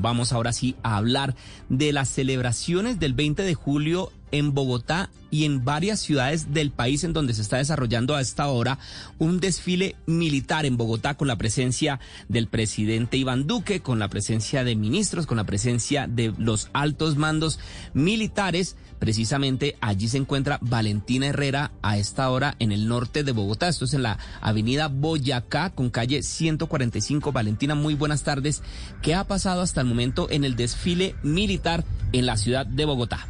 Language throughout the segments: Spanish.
Vamos ahora sí a hablar de las celebraciones del 20 de julio en Bogotá y en varias ciudades del país en donde se está desarrollando a esta hora un desfile militar en Bogotá con la presencia del presidente Iván Duque, con la presencia de ministros, con la presencia de los altos mandos militares. Precisamente allí se encuentra Valentina Herrera a esta hora en el norte de Bogotá. Esto es en la avenida Boyacá con calle 145. Valentina, muy buenas tardes. ¿Qué ha pasado hasta el momento en el desfile militar en la ciudad de Bogotá?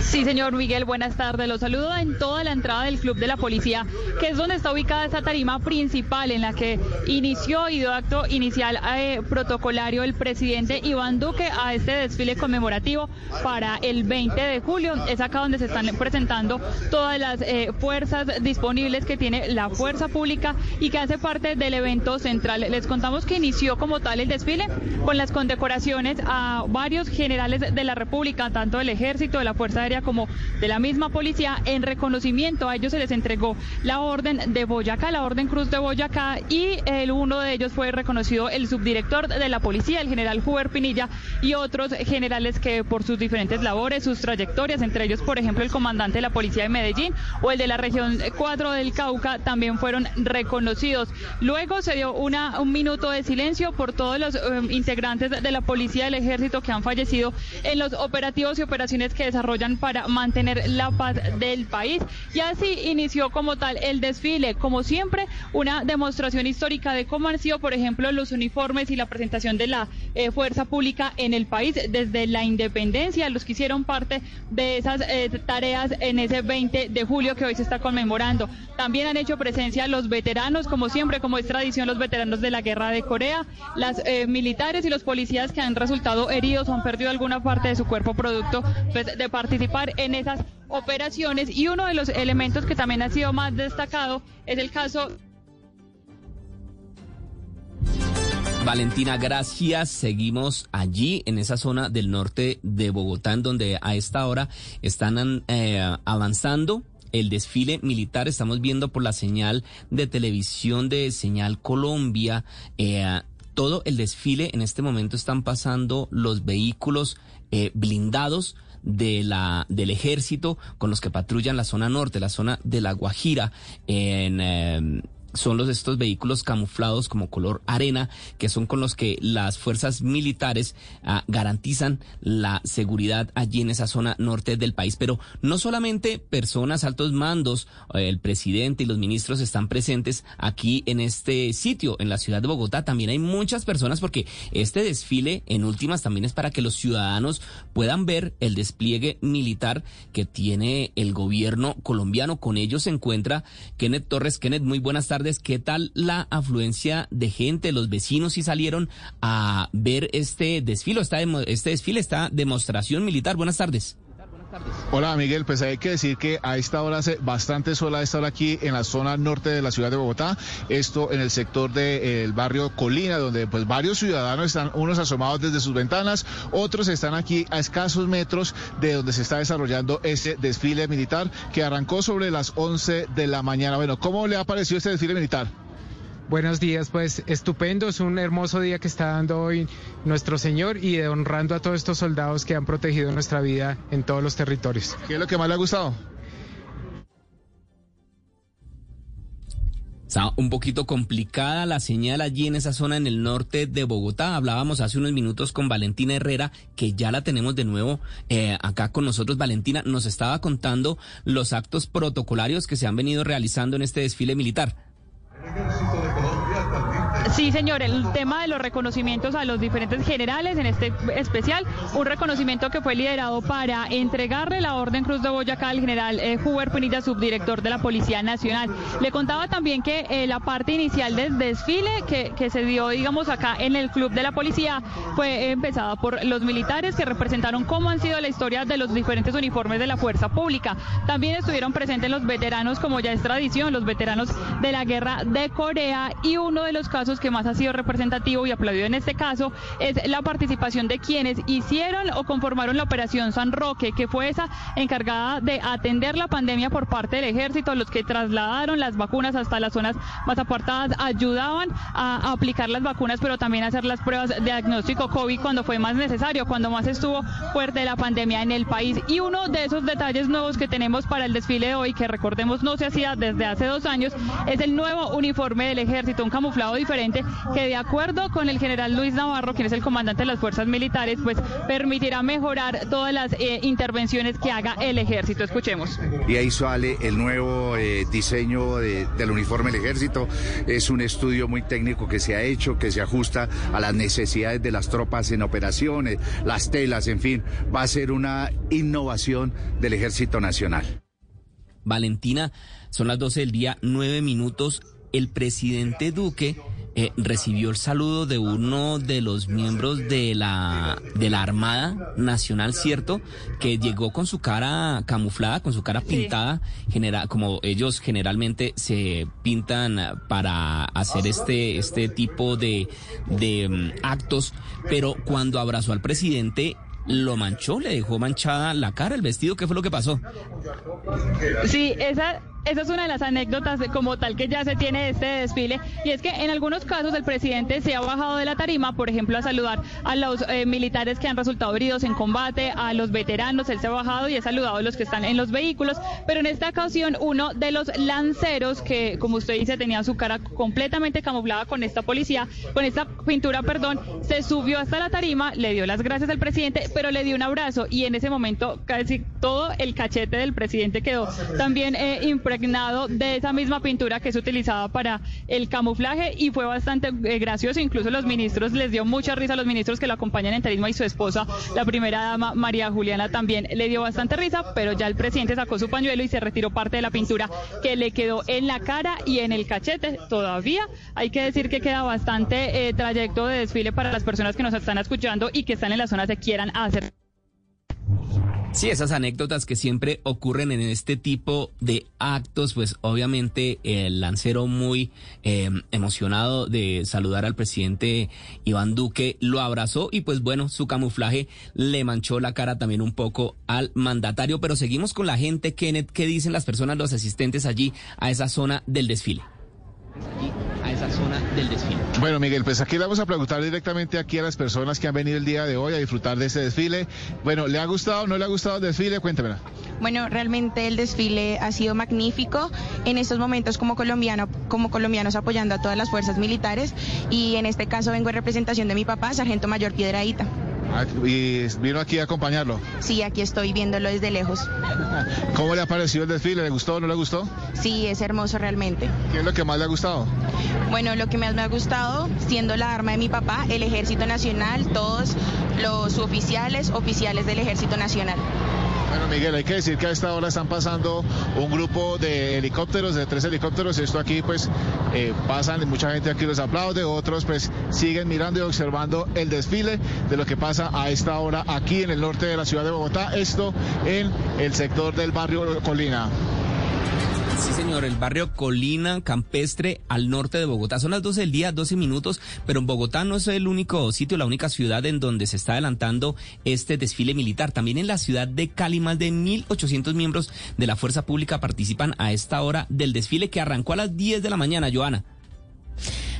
Sí, señor Miguel, buenas tardes. Los saludo en toda la entrada del Club de la Policía, que es donde está ubicada esa tarima principal en la que inició y dio acto inicial eh, protocolario el presidente Iván Duque a este desfile conmemorativo para el 20 de julio. Es acá donde se están presentando todas las eh, fuerzas disponibles que tiene la fuerza pública y que hace parte del evento central. Les contamos que inició como tal el desfile con las condecoraciones a varios generales de la República, tanto del ejército, de la Fuerza Aérea como de la misma policía. En reconocimiento a ellos se les entregó la orden de Boyacá, la orden Cruz de Boyacá y el, uno de ellos fue reconocido el subdirector de la policía, el general Huber Pinilla y otros generales que por sus diferentes labores, sus trayectorias, entre ellos por ejemplo el comandante de la policía de Medellín o el de la región 4 del Cauca también fueron reconocidos. Luego se dio un minuto de silencio por todos los um, integrantes de la policía del ejército que han fallecido en los operativos y operativos que desarrollan para mantener la paz del país. Y así inició como tal el desfile, como siempre, una demostración histórica de cómo han sido, por ejemplo, los uniformes y la presentación de la eh, fuerza pública en el país desde la independencia, los que hicieron parte de esas eh, tareas en ese 20 de julio que hoy se está conmemorando. También han hecho presencia los veteranos, como siempre, como es tradición, los veteranos de la guerra de Corea, las eh, militares y los policías que han resultado heridos o han perdido alguna parte de su cuerpo producto pues, de participar en esas operaciones. Y uno de los elementos que también ha sido más destacado es el caso Valentina, gracias. Seguimos allí en esa zona del norte de Bogotá, en donde a esta hora están eh, avanzando el desfile militar. Estamos viendo por la señal de televisión de Señal Colombia. Eh, todo el desfile en este momento están pasando los vehículos eh, blindados de la, del ejército con los que patrullan la zona norte, la zona de La Guajira, en, eh, son los estos vehículos camuflados como color arena, que son con los que las fuerzas militares ah, garantizan la seguridad allí en esa zona norte del país. Pero no solamente personas, altos mandos, eh, el presidente y los ministros están presentes aquí en este sitio, en la ciudad de Bogotá. También hay muchas personas porque este desfile, en últimas, también es para que los ciudadanos puedan ver el despliegue militar que tiene el gobierno colombiano. Con ellos se encuentra Kenneth Torres. Kenneth, muy buenas tardes. ¿Qué tal la afluencia de gente? Los vecinos sí salieron a ver este desfile, este desfile, esta demostración militar. Buenas tardes. Hola Miguel, pues hay que decir que a esta hora hace bastante sola esta hora aquí en la zona norte de la ciudad de Bogotá, esto en el sector del barrio Colina, donde pues varios ciudadanos están unos asomados desde sus ventanas, otros están aquí a escasos metros de donde se está desarrollando ese desfile militar que arrancó sobre las 11 de la mañana. Bueno, ¿cómo le ha parecido este desfile militar? Buenos días, pues estupendo, es un hermoso día que está dando hoy nuestro Señor y de honrando a todos estos soldados que han protegido nuestra vida en todos los territorios. ¿Qué es lo que más le ha gustado? Está un poquito complicada la señal allí en esa zona en el norte de Bogotá. Hablábamos hace unos minutos con Valentina Herrera, que ya la tenemos de nuevo eh, acá con nosotros. Valentina nos estaba contando los actos protocolarios que se han venido realizando en este desfile militar. Sí, señor, el tema de los reconocimientos a los diferentes generales, en este especial, un reconocimiento que fue liderado para entregarle la Orden Cruz de Boyacá al general eh, Huber Pinilla, subdirector de la Policía Nacional. Le contaba también que eh, la parte inicial del desfile que, que, se dio, digamos, acá en el Club de la Policía fue empezada por los militares que representaron cómo han sido la historia de los diferentes uniformes de la fuerza pública. También estuvieron presentes los veteranos, como ya es tradición, los veteranos de la guerra de Corea y uno de los casos casos que más ha sido representativo y aplaudido en este caso es la participación de quienes hicieron o conformaron la operación San Roque, que fue esa encargada de atender la pandemia por parte del ejército, los que trasladaron las vacunas hasta las zonas más apartadas, ayudaban a aplicar las vacunas, pero también a hacer las pruebas de diagnóstico COVID cuando fue más necesario, cuando más estuvo fuerte la pandemia en el país. Y uno de esos detalles nuevos que tenemos para el desfile de hoy, que recordemos no se hacía desde hace dos años, es el nuevo uniforme del ejército, un camuflado diferente que de acuerdo con el general Luis Navarro, quien es el comandante de las fuerzas militares, pues permitirá mejorar todas las eh, intervenciones que haga el ejército. Escuchemos. Y ahí sale el nuevo eh, diseño del uniforme del ejército. Es un estudio muy técnico que se ha hecho, que se ajusta a las necesidades de las tropas en operaciones, las telas, en fin. Va a ser una innovación del Ejército Nacional. Valentina, son las 12 del día, nueve minutos. El presidente Duque eh, recibió el saludo de uno de los miembros de la, de la Armada Nacional, ¿cierto? Que llegó con su cara camuflada, con su cara pintada, como ellos generalmente se pintan para hacer este, este tipo de, de mm, actos, pero cuando abrazó al presidente, lo manchó, le dejó manchada la cara, el vestido, ¿qué fue lo que pasó? Sí, esa esa es una de las anécdotas como tal que ya se tiene de este desfile. Y es que en algunos casos el presidente se ha bajado de la tarima, por ejemplo, a saludar a los eh, militares que han resultado heridos en combate, a los veteranos, él se ha bajado y ha saludado a los que están en los vehículos, pero en esta ocasión uno de los lanceros que, como usted dice, tenía su cara completamente camuflada con esta policía, con esta pintura, perdón, se subió hasta la tarima, le dio las gracias al presidente, pero le dio un abrazo. Y en ese momento casi todo el cachete del presidente quedó también eh, de esa misma pintura que es utilizada para el camuflaje y fue bastante eh, gracioso. Incluso los ministros les dio mucha risa a los ministros que lo acompañan en Tarisma y su esposa, la primera dama María Juliana, también le dio bastante risa, pero ya el presidente sacó su pañuelo y se retiró parte de la pintura que le quedó en la cara y en el cachete. Todavía hay que decir que queda bastante eh, trayecto de desfile para las personas que nos están escuchando y que están en la zona se quieran hacer. Sí, esas anécdotas que siempre ocurren en este tipo de actos, pues obviamente el lancero muy eh, emocionado de saludar al presidente Iván Duque lo abrazó y pues bueno, su camuflaje le manchó la cara también un poco al mandatario, pero seguimos con la gente, Kenneth, ¿qué dicen las personas, los asistentes allí a esa zona del desfile? A esa zona del desfile. Bueno, Miguel, pues aquí le vamos a preguntar directamente aquí a las personas que han venido el día de hoy a disfrutar de este desfile. Bueno, ¿le ha gustado o no le ha gustado el desfile? Cuéntemela. Bueno, realmente el desfile ha sido magnífico en estos momentos como colombiano, como colombianos apoyando a todas las fuerzas militares y en este caso vengo en representación de mi papá, Sargento Mayor Piedraíta. Ah, ¿Y vino aquí a acompañarlo? Sí, aquí estoy viéndolo desde lejos. ¿Cómo le ha parecido el desfile? ¿Le gustó o no le gustó? Sí, es hermoso realmente. ¿Qué es lo que más le ha gustado? Bueno, lo que más me ha gustado, siendo la arma de mi papá, el Ejército Nacional, todos los oficiales, oficiales del Ejército Nacional. Bueno, Miguel, hay que decir que a esta hora están pasando un grupo de helicópteros, de tres helicópteros. Esto aquí, pues, eh, pasan, mucha gente aquí los aplaude, otros, pues, siguen mirando y observando el desfile de lo que pasa a esta hora aquí en el norte de la ciudad de Bogotá. Esto en el sector del barrio Colina. Sí, señor, el barrio Colina Campestre al norte de Bogotá. Son las 12 del día, 12 minutos, pero en Bogotá no es el único sitio, la única ciudad en donde se está adelantando este desfile militar. También en la ciudad de Cali, más de 1.800 miembros de la Fuerza Pública participan a esta hora del desfile que arrancó a las 10 de la mañana, Joana.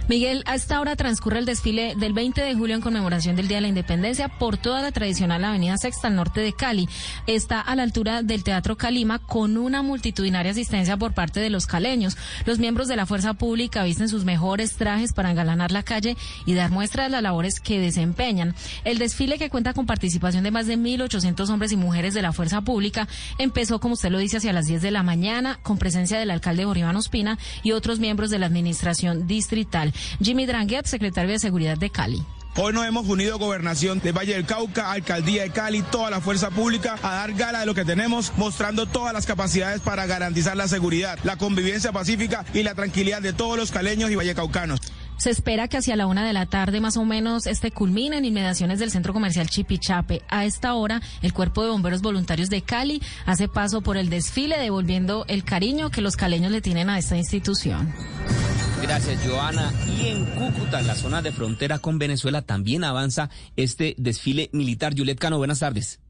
Miguel, a esta hora transcurre el desfile del 20 de julio en conmemoración del Día de la Independencia por toda la tradicional Avenida Sexta al norte de Cali. Está a la altura del Teatro Calima con una multitudinaria asistencia por parte de los caleños. Los miembros de la fuerza pública visten sus mejores trajes para engalanar la calle y dar muestra de las labores que desempeñan. El desfile que cuenta con participación de más de 1.800 hombres y mujeres de la fuerza pública empezó, como usted lo dice, hacia las 10 de la mañana con presencia del alcalde Boribán Ospina y otros miembros de la administración distrital. Jimmy Dranguet, secretario de Seguridad de Cali. Hoy nos hemos unido Gobernación de Valle del Cauca, Alcaldía de Cali, toda la fuerza pública a dar gala de lo que tenemos, mostrando todas las capacidades para garantizar la seguridad, la convivencia pacífica y la tranquilidad de todos los caleños y vallecaucanos. Se espera que hacia la una de la tarde más o menos este culmine en inmediaciones del centro comercial Chipichape. A esta hora, el Cuerpo de Bomberos Voluntarios de Cali hace paso por el desfile devolviendo el cariño que los caleños le tienen a esta institución. Gracias, Joana. Y en Cúcuta, en la zona de frontera con Venezuela, también avanza este desfile militar. Juliet Cano, buenas tardes.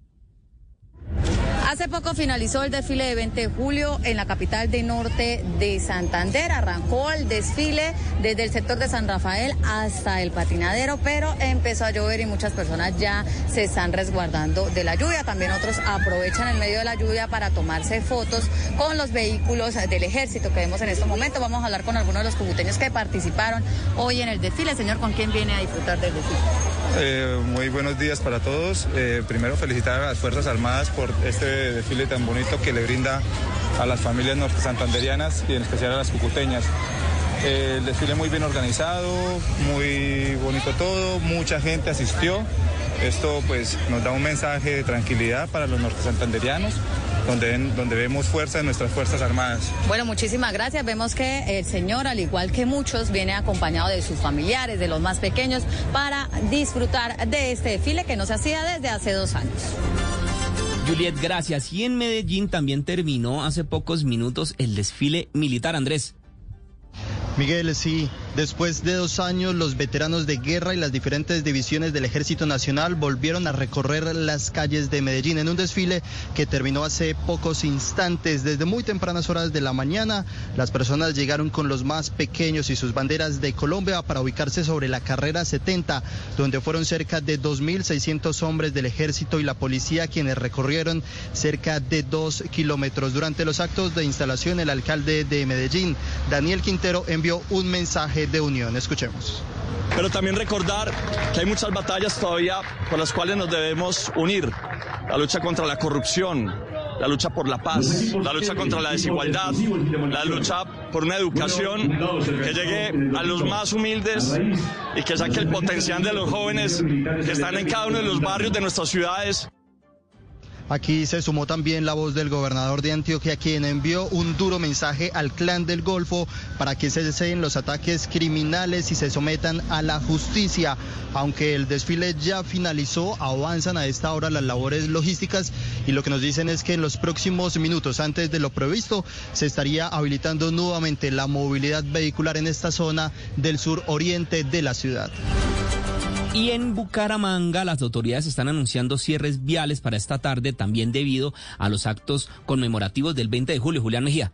Hace poco finalizó el desfile de 20 de julio en la capital de norte de Santander. Arrancó el desfile desde el sector de San Rafael hasta el patinadero, pero empezó a llover y muchas personas ya se están resguardando de la lluvia. También otros aprovechan el medio de la lluvia para tomarse fotos con los vehículos del ejército que vemos en este momento. Vamos a hablar con algunos de los cubuteños que participaron hoy en el desfile. Señor, ¿con quién viene a disfrutar del desfile? Eh, muy buenos días para todos. Eh, primero felicitar a las Fuerzas Armadas por este desfile tan bonito que le brinda a las familias norte santanderianas y en especial a las cucuteñas. Eh, el desfile muy bien organizado, muy bonito todo, mucha gente asistió. Esto pues nos da un mensaje de tranquilidad para los norte santanderianos donde, donde vemos fuerza de nuestras Fuerzas Armadas. Bueno, muchísimas gracias. Vemos que el señor, al igual que muchos, viene acompañado de sus familiares, de los más pequeños, para disfrutar de este desfile que no se hacía desde hace dos años. Juliet, gracias. Y en Medellín también terminó hace pocos minutos el desfile militar, Andrés. Miguel, sí, después de dos años los veteranos de guerra y las diferentes divisiones del Ejército Nacional volvieron a recorrer las calles de Medellín en un desfile que terminó hace pocos instantes. Desde muy tempranas horas de la mañana, las personas llegaron con los más pequeños y sus banderas de Colombia para ubicarse sobre la carrera 70, donde fueron cerca de 2.600 hombres del Ejército y la policía quienes recorrieron cerca de dos kilómetros. Durante los actos de instalación, el alcalde de Medellín, Daniel Quintero, envió un mensaje de unión. Escuchemos. Pero también recordar que hay muchas batallas todavía por las cuales nos debemos unir. La lucha contra la corrupción, la lucha por la paz, la lucha contra la desigualdad, la lucha por una educación que llegue a los más humildes y que saque el potencial de los jóvenes que están en cada uno de los barrios de nuestras ciudades. Aquí se sumó también la voz del gobernador de Antioquia, quien envió un duro mensaje al clan del Golfo para que se deseen los ataques criminales y se sometan a la justicia. Aunque el desfile ya finalizó, avanzan a esta hora las labores logísticas y lo que nos dicen es que en los próximos minutos, antes de lo previsto, se estaría habilitando nuevamente la movilidad vehicular en esta zona del sur oriente de la ciudad. Y en Bucaramanga las autoridades están anunciando cierres viales para esta tarde también debido a los actos conmemorativos del 20 de julio. Julián Mejía.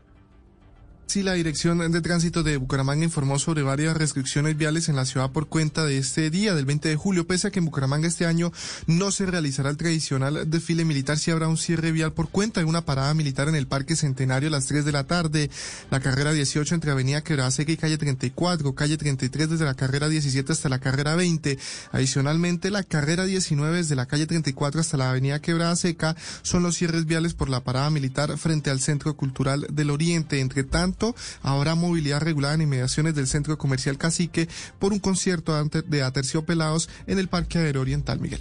Sí, la Dirección de Tránsito de Bucaramanga informó sobre varias restricciones viales en la ciudad por cuenta de este día del 20 de julio, pese a que en Bucaramanga este año no se realizará el tradicional desfile militar, sí habrá un cierre vial por cuenta de una parada militar en el Parque Centenario a las 3 de la tarde, la carrera 18 entre Avenida Quebrada Seca y calle 34, calle 33 desde la carrera 17 hasta la carrera 20. Adicionalmente, la carrera 19 desde la calle 34 hasta la Avenida Quebrada Seca son los cierres viales por la parada militar frente al Centro Cultural del Oriente. Entre tanto, habrá movilidad regulada en inmediaciones del Centro Comercial Cacique por un concierto de Aterciopelados en el Parque Aéreo Oriental Miguel.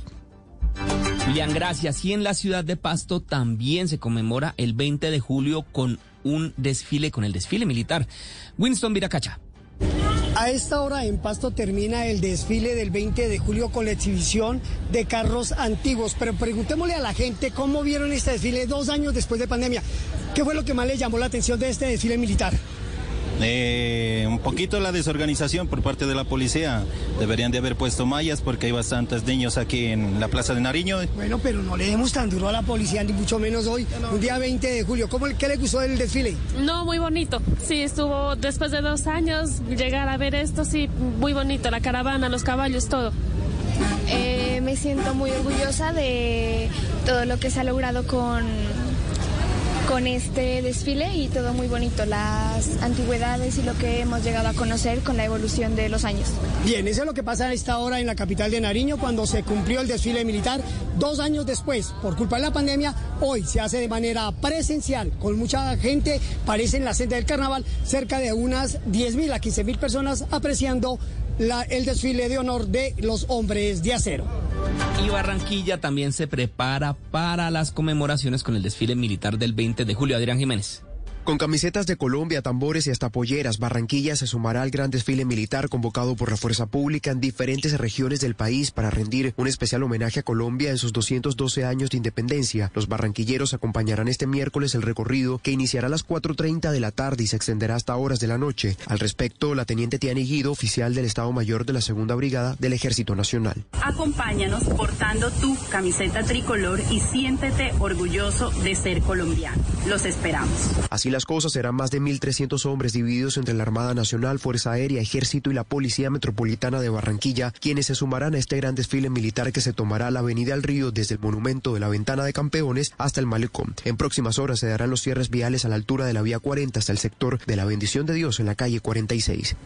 Julián, gracias. Y en la ciudad de Pasto también se conmemora el 20 de julio con un desfile, con el desfile militar. Winston Viracacha. A esta hora en Pasto termina el desfile del 20 de julio con la exhibición de carros antiguos. Pero preguntémosle a la gente cómo vieron este desfile dos años después de pandemia. ¿Qué fue lo que más les llamó la atención de este desfile militar? Eh, un poquito la desorganización por parte de la policía. Deberían de haber puesto mallas porque hay bastantes niños aquí en la Plaza de Nariño. Bueno, pero no le demos tan duro a la policía, ni mucho menos hoy, un día 20 de julio. ¿Cómo, ¿Qué le gustó del desfile? No, muy bonito. Sí, estuvo después de dos años, llegar a ver esto, sí, muy bonito. La caravana, los caballos, todo. Eh, me siento muy orgullosa de todo lo que se ha logrado con con este desfile y todo muy bonito, las antigüedades y lo que hemos llegado a conocer con la evolución de los años. Bien, eso es lo que pasa a esta hora en la capital de Nariño cuando se cumplió el desfile militar dos años después. Por culpa de la pandemia, hoy se hace de manera presencial con mucha gente, parece en la senda del carnaval, cerca de unas 10.000 a 15.000 personas apreciando el desfile de honor de los hombres de acero. Y Barranquilla también se prepara para las conmemoraciones con el desfile militar del 20 de julio. Adrián Jiménez. Con camisetas de Colombia, tambores y hasta polleras, Barranquilla se sumará al gran desfile militar convocado por la Fuerza Pública en diferentes regiones del país para rendir un especial homenaje a Colombia en sus 212 años de independencia. Los barranquilleros acompañarán este miércoles el recorrido que iniciará a las 4.30 de la tarde y se extenderá hasta horas de la noche. Al respecto, la teniente Tiani Guido, oficial del Estado Mayor de la Segunda Brigada del Ejército Nacional. Acompáñanos portando tu camiseta tricolor y siéntete orgulloso de ser colombiano. Los esperamos. Así las cosas serán más de 1.300 hombres divididos entre la Armada Nacional, Fuerza Aérea, Ejército y la Policía Metropolitana de Barranquilla, quienes se sumarán a este gran desfile militar que se tomará la Avenida al Río desde el Monumento de la Ventana de Campeones hasta el Malecón. En próximas horas se darán los cierres viales a la altura de la Vía 40 hasta el sector de la Bendición de Dios en la calle 46.